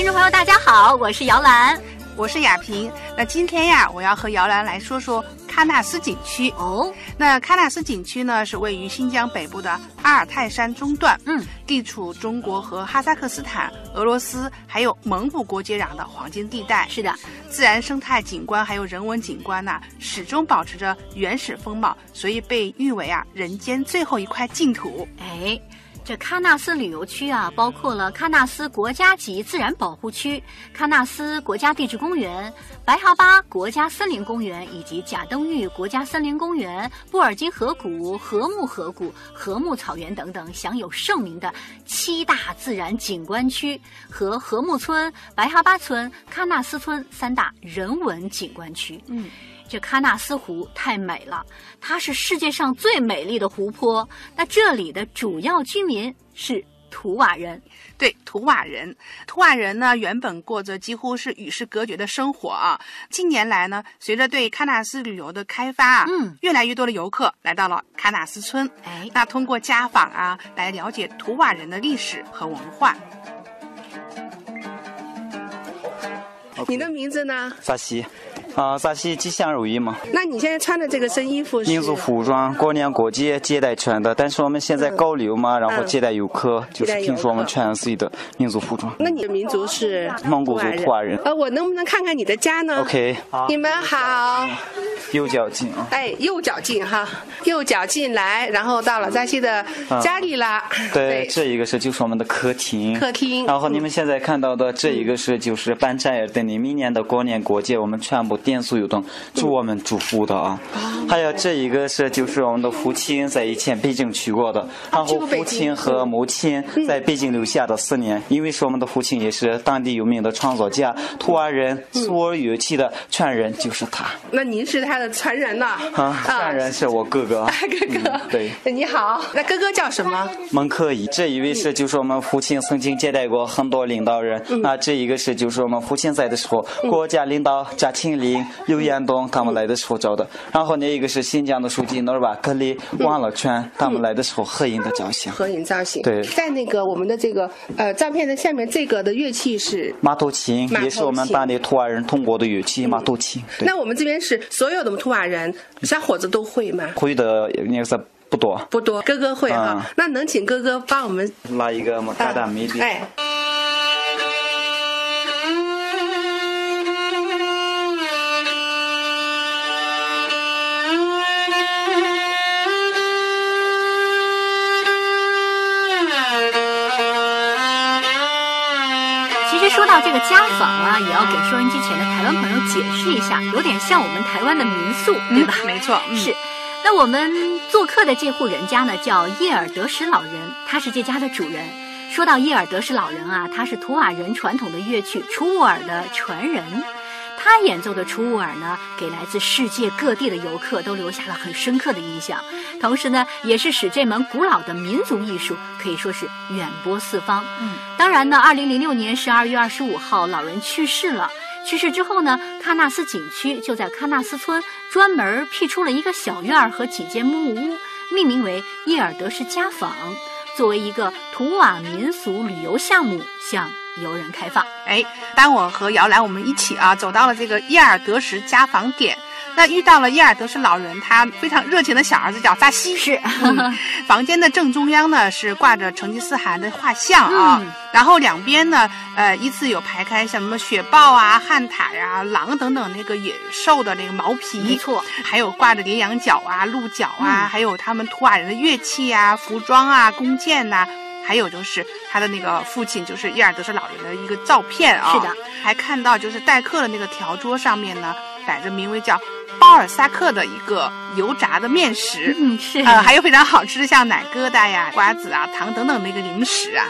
听众朋友，大家好，我是姚兰，我是雅萍。那今天呀，我要和姚兰来说说喀纳斯景区哦。那喀纳斯景区呢，是位于新疆北部的阿尔泰山中段，嗯，地处中国和哈萨克斯坦、俄罗斯还有蒙古国接壤的黄金地带。是的，自然生态景观还有人文景观呐，始终保持着原始风貌，所以被誉为啊人间最后一块净土。哎。这喀纳斯旅游区啊，包括了喀纳斯国家级自然保护区、喀纳斯国家地质公园、白哈巴国家森林公园以及贾登峪国家森林公园、布尔津河谷、禾木河谷、禾木草原等等享有盛名的七大自然景观区和禾木村、白哈巴村、喀纳斯村三大人文景观区。嗯。这喀纳斯湖太美了，它是世界上最美丽的湖泊。那这里的主要居民是图瓦人，对，图瓦人。图瓦人呢，原本过着几乎是与世隔绝的生活啊。近年来呢，随着对喀纳斯旅游的开发啊，嗯，越来越多的游客来到了喀纳斯村。哎，那通过家访啊，来了解图瓦人的历史和文化。你的名字呢？萨西。啊，萨西吉祥如意嘛。那你现在穿的这个身衣服是民族服装，过年过节接待穿的。但是我们现在高流嘛，然后接待游客，就是平时我们穿自己的民族服装。那你的民族是蒙古族土瓦人。呃，我能不能看看你的家呢？OK。你们好。右脚进啊。哎，右脚进哈，右脚进来，然后到了扎西的家里了。对，这一个是就是我们的客厅。客厅。然后你们现在看到的这一个是就是办展尔等你明年的过年过节我们全部。点所有灯，祝我们祝福的啊！还有这一个是就是我们的父亲在以前北京去过的，然后父亲和母亲在北京留下的思念，因为是我们的父亲也是当地有名的创作家，图瓦人苏尔乐器的传人就是他。那您是他的传人呐？啊，传人是我哥哥。哥哥，对，你好。那哥哥叫什么？蒙克伊。这一位是就是我们父亲曾经接待过很多领导人，那这一个是就是我们父亲在的时候，国家领导贾庆林。刘延东他们来的时候照的，然后那一个是新疆的书记努尔瓦，格里王乐全他们来的时候合影的造型。合影造型。对，在那个我们的这个呃照片的下面，这个的乐器是马头琴，也是我们当地图瓦人通过的乐器，马头琴。那我们这边是所有的图瓦人小伙子都会吗？会的应该是不多。不多，哥哥会哈。那能请哥哥帮我们拉一个嘛，嘎达美丽。哎。到这个家访啊，也要给收音机前的台湾朋友解释一下，有点像我们台湾的民宿，对吧？没错，是。那我们做客的这户人家呢，叫叶尔德什老人，他是这家的主人。说到叶尔德什老人啊，他是图瓦人传统的乐曲楚沃尔的传人。他演奏的楚乌尔呢，给来自世界各地的游客都留下了很深刻的印象，同时呢，也是使这门古老的民族艺术可以说是远播四方。嗯，当然呢，二零零六年十二月二十五号，老人去世了。去世之后呢，喀纳斯景区就在喀纳斯村专门辟出了一个小院儿和几间木屋，命名为叶尔德什家坊，作为一个图瓦民俗旅游项目向。游人开放，哎，当我和姚兰我们一起啊走到了这个叶尔德什家访点，那遇到了叶尔德什老人，他非常热情的小儿子叫扎西。是，房间的正中央呢是挂着成吉思汗的画像啊，然后两边呢呃依次有排开像什么雪豹啊、旱獭呀、狼等等那个野兽的那个毛皮，没错，还有挂着羚羊角啊、鹿角啊，还有他们图瓦人的乐器啊、服装啊、弓箭呐。还有就是他的那个父亲，就是伊尔德是老人的一个照片啊。是的，还看到就是待客的那个条桌上面呢，摆着名为叫包尔萨克的一个油炸的面食。嗯，是。呃，还有非常好吃的像奶疙瘩呀、瓜子啊、糖等等的一个零食啊。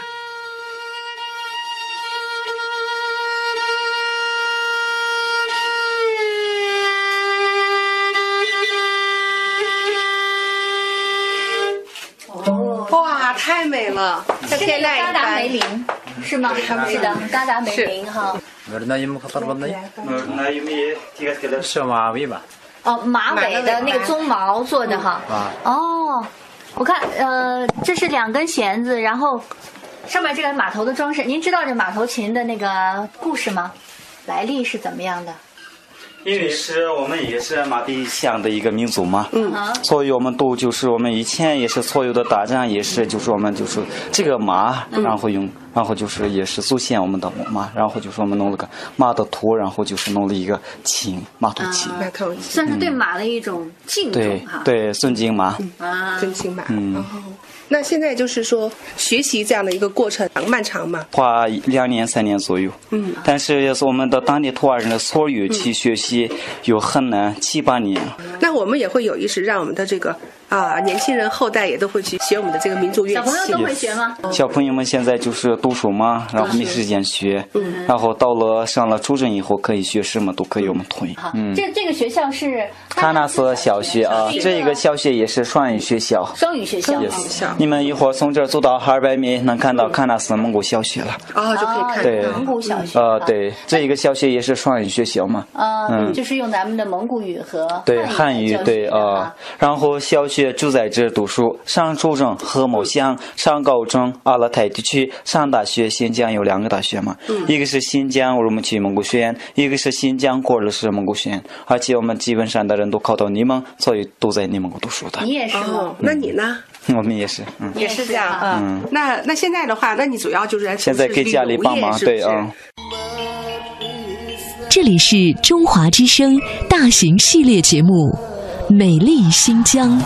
美了，是那个嘎达梅林，是吗？是的，嘎达梅林哈。是马尾吧？哦，马尾的那个鬃毛做的哈。哦，我看呃，这是两根弦子，然后上面这个马头的装饰，您知道这马头琴的那个故事吗？来历是怎么样的？因为是我们也是马背乡的一个民族嘛，嗯，所以我们都就是我们以前也是所有的打仗也是就是我们就是这个马，然后用然后就是也是祖先我们的马，然后就是我们弄了个马的图，然后就是弄了一个琴马头琴，马头琴，算是对马的一种敬对重哈。对尊敬马，啊，真心马。嗯哦，那现在就是说学习这样的一个过程漫长吗？花两年三年左右。嗯，但是也是我们的当地土话人的所有去学习，有很难七八年。那我们也会有意识让我们的这个啊年轻人后代也都会去学我们的这个民族乐器小朋友都。会学吗？小朋友们现在就是读书嘛，然后没时间学，嗯然后到了上了初中以后可以学什么都可以我们推。好，嗯，这这个学校是喀纳斯小学啊，这个小学也是双语学校。双语学校。双语学校你们一会儿从这儿走到二百米，能看到喀纳斯蒙古小学了。啊，就可以哦看对到。蒙古小学。呃，对，这一个小学也是双语学校嘛。啊，嗯就是用咱们的蒙古语和对汉汉语对啊，然后小学就在这读书，上初中和某乡，上高中阿勒泰地区，上大学新疆有两个大学嘛，一个是新疆乌鲁木齐蒙古学院，一个是新疆库尔勒市蒙古学院，而且我们基本上的人都考到内蒙，所以都在内蒙古读书的你。也是吗哦？，那你呢？我们也是，嗯，也是这样啊啊。那那现在的话，那你主要就是在现在给家里帮忙，对啊。这里是中华之声大型系列节目《美丽新疆》，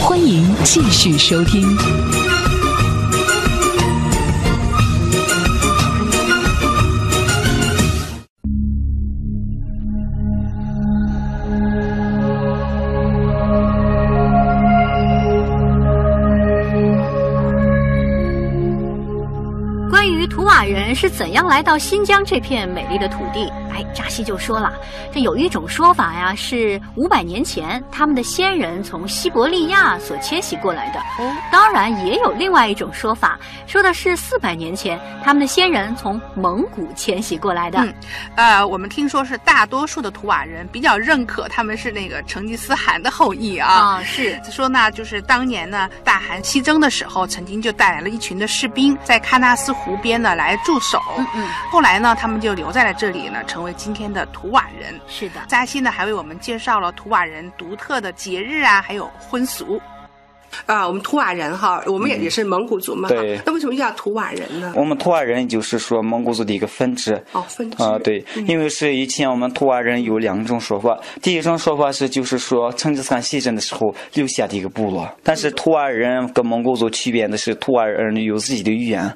欢迎继续收听。关于图瓦人是怎样来到新疆这片美丽的土地，哎，扎西就说了，这有一种说法呀，是五百年前他们的先人从西伯利亚所迁徙过来的。哦当然，也有另外一种说法，说的是四百年前他们的先人从蒙古迁徙过来的。嗯呃，我们听说是大多数的图瓦人比较认可他们是那个成吉思汗的后裔啊。啊，是说呢，就是当年呢，大汗西征的时候，曾经就带来了一群的士兵在喀纳斯湖边呢来驻守。嗯嗯，后来呢，他们就留在了这里呢，成为今天的图瓦人。是的。扎西呢，还为我们介绍了图瓦人独特的节日啊，还有婚俗。啊，我们图瓦人哈，我们也也是蒙古族嘛。哈对那为什么叫图瓦人呢？我们图瓦人就是说蒙古族的一个分支。哦，分支啊、对，因为是以前我们图瓦人有两种说法，第一种说法是就是说成吉思汗西征的时候留下的一个部落，但是图瓦人跟蒙古族区别的是图瓦人有自己的语言，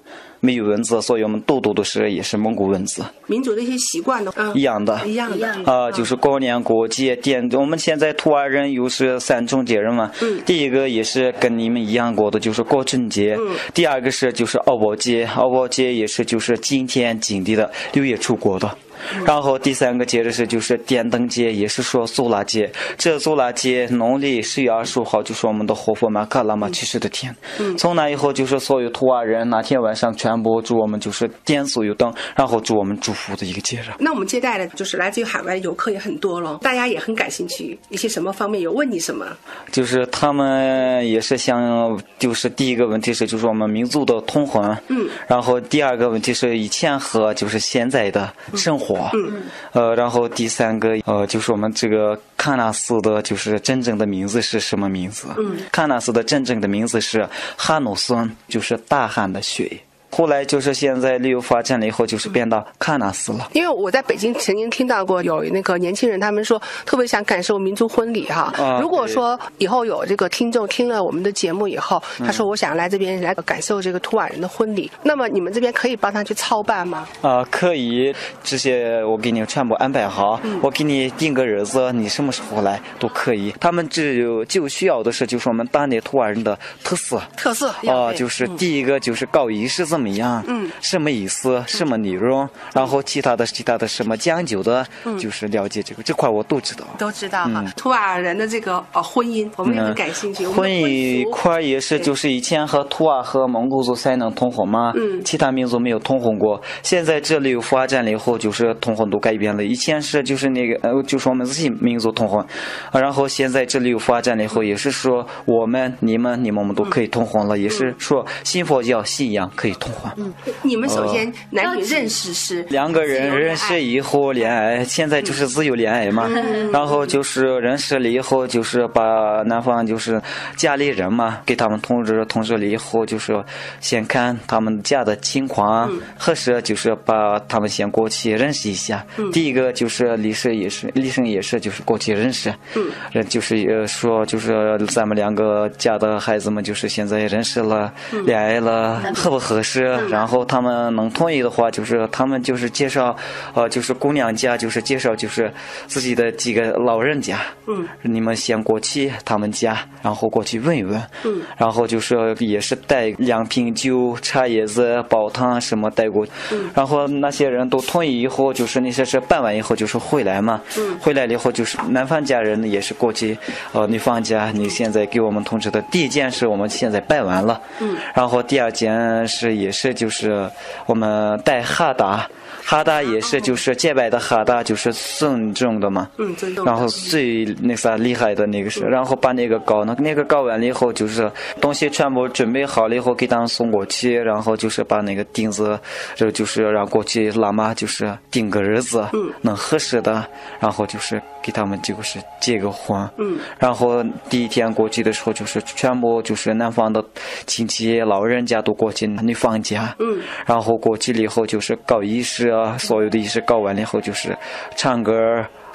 没有文字，所以我们读读都是也是蒙古文字民族的一些习惯的，嗯，一样的。一样的。一样的啊、就是过年过节点，我们现在土尔人又是三种节日嘛。嗯第一个也是跟你们一样过的，就是过春节。嗯第二个是就是敖包节，敖包节也是就是今天今地的六月初过的。嗯然后第三个节日是就是点灯节，也是说苏拉节。这苏拉节农历十月二十五号就是我们的活佛玛卡拉玛去世的天。嗯从那以后就是所有图瓦人那天晚上全部祝我们就是点所有灯，然后祝我们祝福的一个节日。那我们接待的就是来自于海外游客也很多了，大家也很感兴趣，一些什么方面有问你什么？就是他们也是想，就是第一个问题是，就是我们民族的通婚，嗯，然后第二个问题是以前和就是现在的生活，嗯，呃，然后第三个呃就是我们这个喀纳斯的，就是真正的名字是什么名字？嗯，喀纳斯的真正的名字是哈努孙，就是大汗的血。后来就是现在旅游发展了以后，就是变到喀纳斯了。因为我在北京曾经听到过有那个年轻人，他们说特别想感受民族婚礼哈。啊如果说以后有这个听众听了我们的节目以后，嗯他说我想来这边来感受这个图瓦人的婚礼，那么你们这边可以帮他去操办吗？啊、可以，这些我给你全部安排好，我给你定个日子，你什么时候来都可以。他们只有就需要的是，就是我们当地图瓦人的特色。特色啊、就是第一个就是搞仪式这么样，嗯，什么意思，什么内容，然后其他的其他的什么讲究的，就是了解这个这块我都知道。都知道哈嗯。图瓦人的这个呃婚姻，我们也很感兴趣。婚姻俗块儿也是，就是以前和图瓦和蒙古族才能通婚嘛，嗯其他民族没有通婚过。现在这里有发展了以后，就是通婚都改变了。以前是就是那个呃，就是我们自己民族通婚，啊然后现在这里有发展了以后，也是说我们、你们、你们我们都可以通婚了，也是说信佛教信仰可以通况。嗯，你们首先男女认识是两个人认识以后恋爱，现在就是自由恋爱嘛。然后就是认识了以后，就是把男方就是家里人嘛，给他们通知通知了以后，就是先看他们家的情况合适，就是把他们先过去认识一下。第一个就是李生也是，李生也是就是过去认识，嗯，就是呃说就是咱们两个家的孩子们就是现在认识了，恋爱了，合不合适？然后他们能同意的话，就是他们就是介绍，呃，就是姑娘家就是介绍就是自己的几个老人家，嗯，你们先过去他们家，然后过去问一问，嗯，然后就是也是带两瓶酒、茶叶子、煲汤什么带过，嗯，然后那些人都同意以后，就是那些是办完以后就是回来嘛，嗯，回来了以后就是男方家人也是过去，呃，女方家你现在给我们通知的第一件事我们现在办完了，嗯，然后第二件事也是就是我们带哈达。哈达也是，就是洁白的哈达，就是尊重的嘛。嗯，尊重。然后最那啥厉害的那个是，然后把那个搞，那那个搞完了以后，就是东西全部准备好了以后，给他们送过去，然后就是把那个钉子，这就是让过去喇嘛就是钉个日子，嗯，能合适的，然后就是给他们就是结个婚。嗯。然后第一天过去的时候，就是全部就是男方的亲戚老人家都过去女方家。嗯。然后过去了以后，就是搞仪式。所有的仪式搞完了以后，就是唱歌、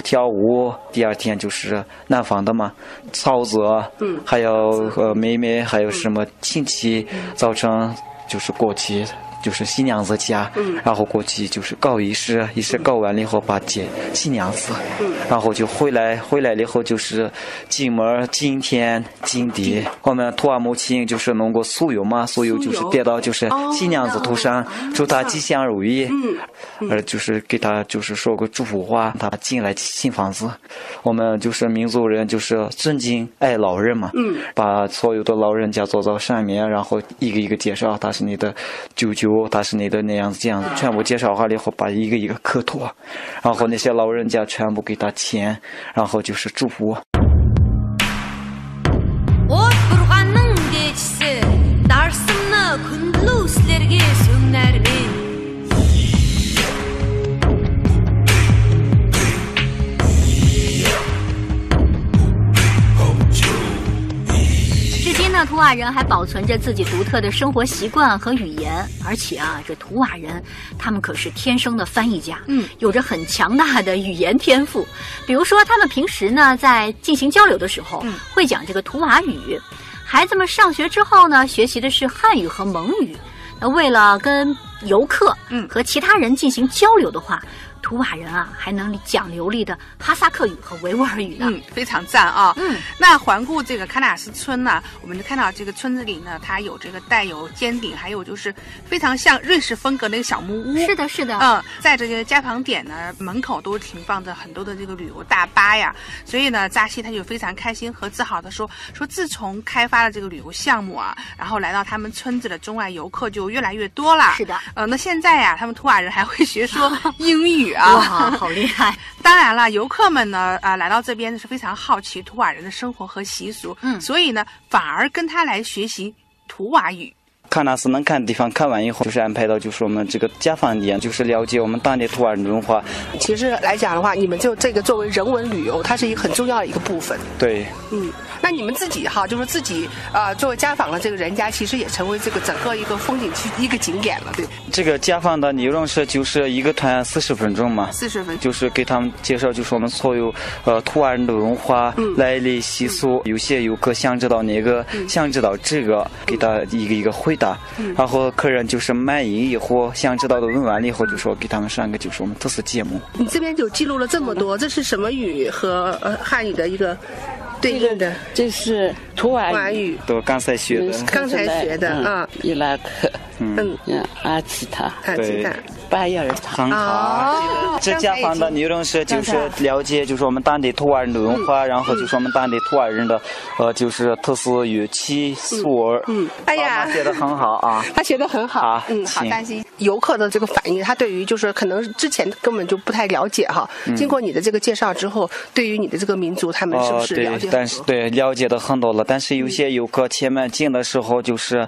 跳舞。第二天就是男方的嘛，嫂子，嗯，还有呃妹妹，还有什么亲戚，早晨就是过去。就是新娘子家，然后过去就是搞仪式，仪式搞完了以后把接新娘子，然后就回来，回来了以后就是进门敬天敬地。我们土瓦母亲就是弄个酥油嘛，酥油就是点到就是新娘子头上，祝她吉祥如意，呃，就是给她就是说个祝福话，她进来新房子。我们就是民族人就是尊敬爱老人嘛，把所有的老人家坐到上面，然后一个一个介绍，他是你的舅舅。他是你的那样子，这样子全部介绍完了以后，把一个一个磕头，然后那些老人家全部给他钱，然后就是祝福。瓦人还保存着自己独特的生活习惯和语言，而且啊，这图瓦人他们可是天生的翻译家，嗯，有着很强大的语言天赋。比如说，他们平时呢在进行交流的时候，会讲这个图瓦语。孩子们上学之后呢，学习的是汉语和蒙语。那为了跟游客，嗯，和其他人进行交流的话。图瓦人啊，还能讲流利的哈萨克语和维吾尔语呢，嗯，非常赞啊。嗯，那环顾这个喀纳斯村呢，我们就看到这个村子里呢，它有这个带有尖顶，还有就是非常像瑞士风格那个小木屋。是的，是的。嗯，在这个家旁点呢，门口都停放着很多的这个旅游大巴呀，所以呢，扎西他就非常开心和自豪的说，说自从开发了这个旅游项目啊，然后来到他们村子的中外游客就越来越多了。是的。呃，那现在呀，他们图瓦人还会学说 英语。哇，好厉害！当然了，游客们呢，啊，来到这边是非常好奇图瓦人的生活和习俗，嗯，所以呢，反而跟他来学习图瓦语。喀纳斯能看的地方看完以后，就是安排到就是我们这个家访点，就是了解我们当地土瓦人文化。其实来讲的话，你们就这个作为人文旅游，它是一个很重要的一个部分。对，嗯。那你们自己哈，就是自己呃，作为家访的这个人家，其实也成为这个整个一个风景区一个景点了，对。这个家访的内容是就是一个团四十分钟嘛，四十分钟，就是给他们介绍，就是我们所有呃图瓦人的文化、嗯来历、习俗。有些游客想知道那个，想知道这个，给他一个一个回答。然后客人就是满意以后，想知道的问完了以后，就说给他们上个就是我们特色节目。你这边就记录了这么多，这是什么语和呃汉语的一个？对应的，这是图瓦语，都刚才学的，刚才学的啊，伊拉克，嗯，阿奇塔，阿奇塔。巴伊尔。很好，这家访的内容是就是了解就是我们当地土尔人的文化，然后就是我们当地土尔人的呃就是特色乐器、素儿。嗯，哎呀，写的很好啊，他写的很好。嗯，好，担心游客的这个反应，他对于就是可能之前根本就不太了解哈。经过你的这个介绍之后，对于你的这个民族，他们是不是了解？但是对了解的很多了，但是有些游客前面进的时候就是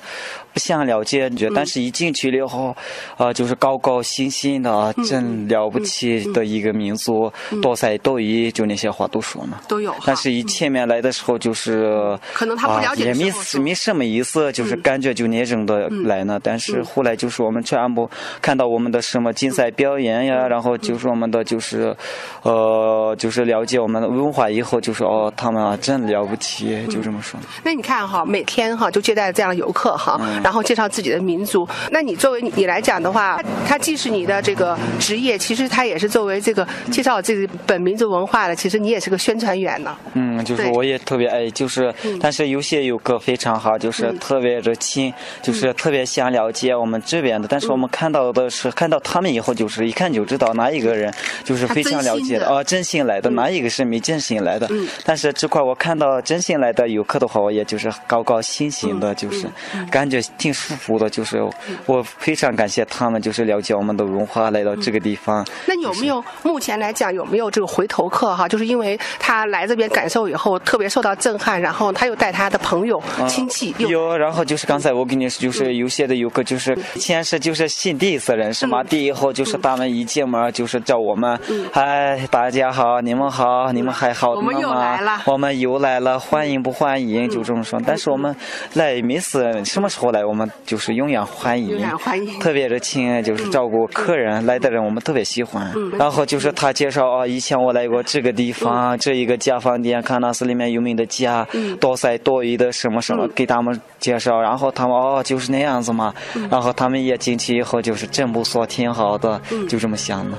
不想了解，但是一进去了以后，呃，就是高高兴兴的，真了不起的一个民族，多才多艺，就那些话都说嘛。都有。但是一前面来的时候就是可能他不了解，也没没什么意思，就是感觉就那种的来呢。但是后来就是我们全部看到我们的什么竞赛表演呀，然后就是我们的就是呃，就是了解我们的文化以后，就说哦，他们啊真了不起，就这么说。那你看哈，每天哈就接待这样的游客哈，然后介绍自己的民族。那你作为你来讲的话，他既是你的这个职业，其实他也是作为这个介绍这个本民族文化的，其实你也是个宣传员呢。嗯，就是我也特别爱，就是但是有些游客非常好，就是特别热情，就是特别想了解我们这边的。但是我们看到的是看到他们以后，就是一看就知道哪一个人就是非常了解的哦，真心来的，哪一个是没真心来的。但是这块我看到真心来的游客的话，我也就是高高兴兴的，就是感觉挺舒服的，就是我非常感谢他们，就是了解我们的文化，来到这个地方。那有没有目前来讲有没有这个回头客哈？就是因为他来这边感受以后特别受到震撼，然后他又带他的朋友亲戚。有，然后就是刚才我跟你说，就是有些的游客就是先是就是新第一次认识嘛，第一后就是他们一进门就是叫我们，嗨，大家好，你们好，你们还好吗？我们又来了，我们又来了，欢迎不欢迎？就这么说。但是我们来每次什么时候来，我们就是永远欢迎，永远欢迎，特别热情，就是照顾客人来的人，我们特别喜欢。然后就是他介绍啊，以前我来过这个地方，这一个家饭店，喀纳斯里面有名的家，多才多艺的什么什么，给他们介绍。然后他们哦，就是那样子嘛。然后他们也进去以后，就是真不错，挺好的，就这么想的。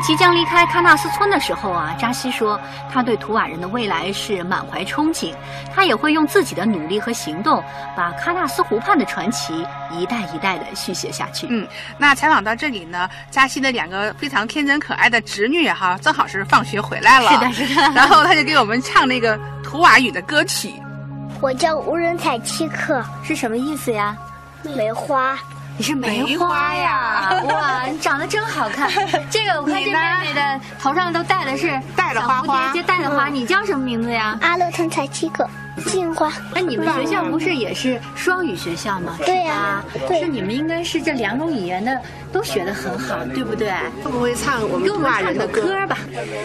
即将离开喀纳斯村的时候啊，扎西说他对图瓦人的未来是满怀憧憬，他也会用自己的努力和行动，把喀纳斯湖畔的传奇一代一代的续写下去。嗯，那采访到这里呢，扎西的两个非常天真可爱的侄女哈，正好是放学回来了，是的，是的，然后他就给我们唱那个图瓦语的歌曲。我叫无人采七克，是什么意思呀？梅花。你是梅花呀！哇，你长得真好看。这个我看这妹妹的头上都戴的是戴的花花，这戴的花。你叫什么名字呀？阿乐腾采七个金花。那你们学校不是也是双语学校吗？对呀，是你们应该是这两种语言的都学得很好，对不对？会不会唱我们图瓦人的歌吧？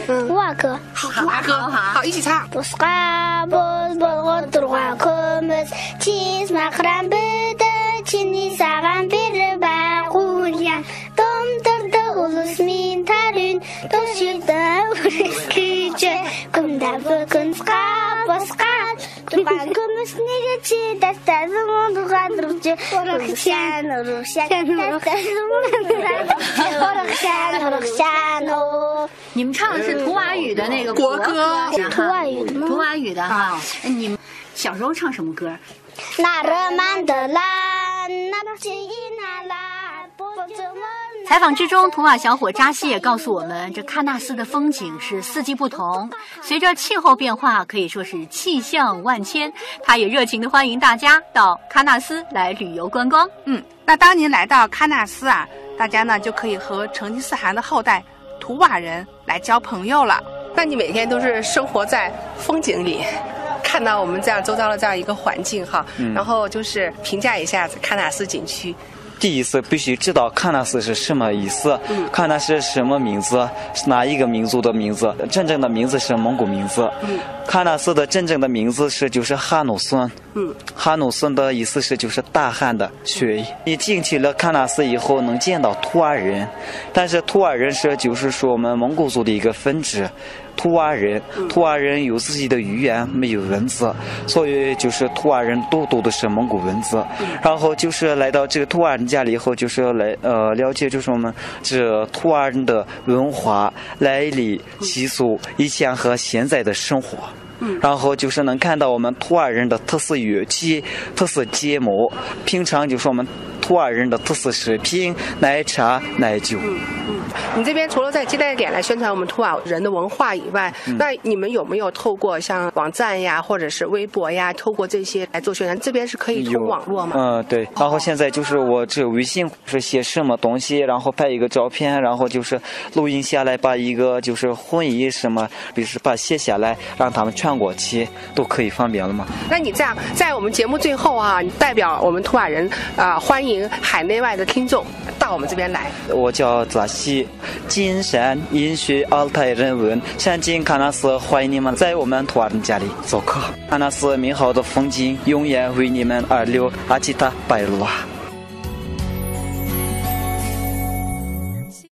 嗯，图瓦歌。好，图瓦歌，好，一起唱。你们唱的是图瓦语的那个国歌，图瓦语的，图瓦语的哈。你们小时候唱什么歌？那热曼的啦。采访之中，图瓦小伙扎西也告诉我们，这喀纳斯的风景是四季不同，随着气候变化，可以说是气象万千。他也热情的欢迎大家到喀纳斯来旅游观光。嗯，那当您来到喀纳斯啊，大家呢就可以和成吉思汗的后代图瓦人来交朋友了。那你每天都是生活在风景里。看到我们这样周遭的这样一个环境哈，然后就是评价一下喀纳斯景区。第一次必须知道喀纳斯是什么意思，喀纳斯什么名字，是哪一个民族的名字？真正的名字是蒙古名字。喀纳斯的真正的名字是就是哈努孙。嗯，哈努孙的意思是就是大汉的血。你进去了喀纳斯以后，能见到图尔人，但是图尔人是就是说我们蒙古族的一个分支。图瓦人，图瓦人有自己的语言，没有文字，所以就是图瓦人都读的是蒙古文字。然后就是来到这个图瓦人家里以后，就是来呃了解就是我们这图瓦人的文化来历、习俗，以前和现在的生活。然后就是能看到我们图瓦人的特色乐器、特色节目，平常就是我们图瓦人的特色食品，奶茶、奶酒。嗯嗯你这边除了在接待点来宣传我们图瓦人的文化以外，那你们有没有透过像网站呀，或者是微博呀，透过这些来做宣传？这边是可以通网络吗？嗯，对。然后现在就是我这微信是写什么东西，然后拍一个照片，然后就是录音下来，把一个就是婚仪什么，比如把写下来，让他们传过去，都可以方便了吗？那你这样，在我们节目最后啊，代表我们图瓦人啊，欢迎海内外的听众到我们这边来。我叫扎西。金山饮水，奥泰人文，山景喀纳斯，欢迎你们在我们土尔人家里做客。喀纳斯美好的风景永远为你们而留。阿吉达拜罗。